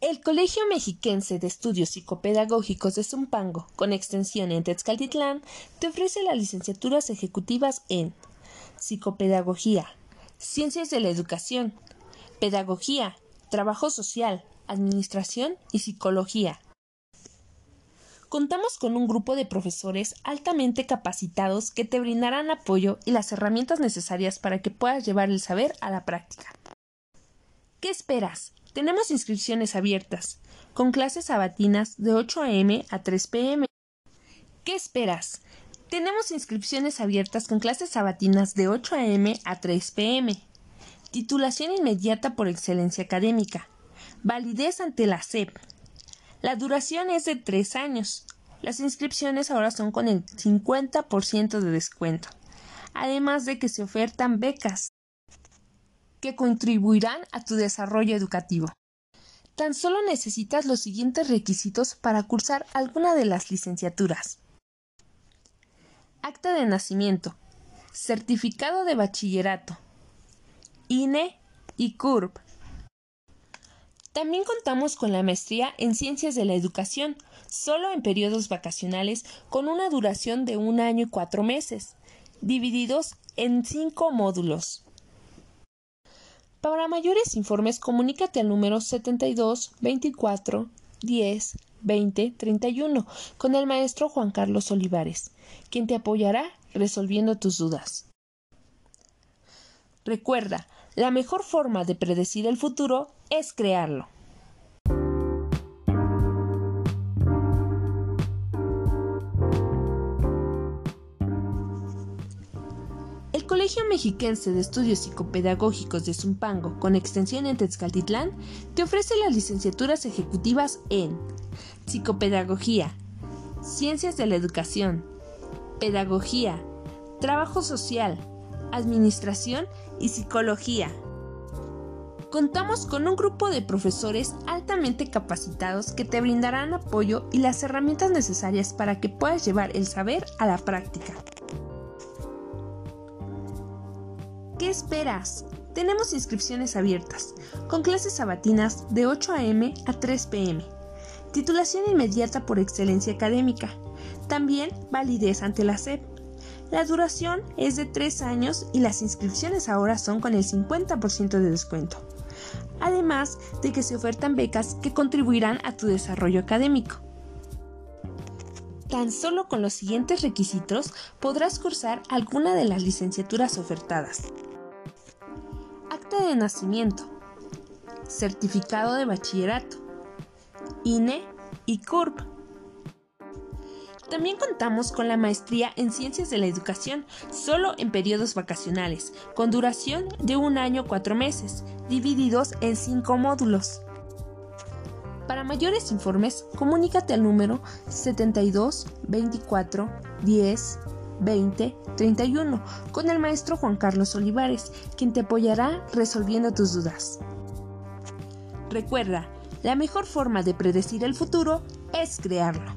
El Colegio Mexiquense de Estudios Psicopedagógicos de Zumpango, con extensión en Tezcaltitlán, te ofrece las licenciaturas ejecutivas en Psicopedagogía, Ciencias de la Educación, Pedagogía, Trabajo Social, Administración y Psicología. Contamos con un grupo de profesores altamente capacitados que te brindarán apoyo y las herramientas necesarias para que puedas llevar el saber a la práctica. ¿Qué esperas? Tenemos inscripciones abiertas, con clases sabatinas de 8 a.m. a 3 p.m. ¿Qué esperas? Tenemos inscripciones abiertas con clases sabatinas de 8 a.m. a 3 p.m. Titulación inmediata por excelencia académica. Validez ante la SEP. La duración es de 3 años. Las inscripciones ahora son con el 50% de descuento. Además de que se ofertan becas que contribuirán a tu desarrollo educativo. Tan solo necesitas los siguientes requisitos para cursar alguna de las licenciaturas. Acta de nacimiento, certificado de bachillerato, INE y CURP. También contamos con la maestría en Ciencias de la Educación, solo en periodos vacacionales con una duración de un año y cuatro meses, divididos en cinco módulos. Para mayores informes, comunícate al número 72 24 10 20 31 con el maestro Juan Carlos Olivares, quien te apoyará resolviendo tus dudas. Recuerda, la mejor forma de predecir el futuro es crearlo. Colegio Mexiquense de Estudios Psicopedagógicos de Zumpango, con extensión en Tezcaltitlán, te ofrece las licenciaturas ejecutivas en Psicopedagogía, Ciencias de la Educación, Pedagogía, Trabajo Social, Administración y Psicología. Contamos con un grupo de profesores altamente capacitados que te brindarán apoyo y las herramientas necesarias para que puedas llevar el saber a la práctica. Esperas? Tenemos inscripciones abiertas, con clases sabatinas de 8 a.m. a 3 p.m. Titulación inmediata por excelencia académica. También validez ante la SEP. La duración es de 3 años y las inscripciones ahora son con el 50% de descuento. Además de que se ofertan becas que contribuirán a tu desarrollo académico. Tan solo con los siguientes requisitos podrás cursar alguna de las licenciaturas ofertadas de nacimiento, certificado de bachillerato, INE y CURP. También contamos con la maestría en Ciencias de la Educación, solo en periodos vacacionales, con duración de un año cuatro meses, divididos en cinco módulos. Para mayores informes, comunícate al número 72 24 10 2031 con el maestro Juan Carlos Olivares, quien te apoyará resolviendo tus dudas. Recuerda, la mejor forma de predecir el futuro es crearlo.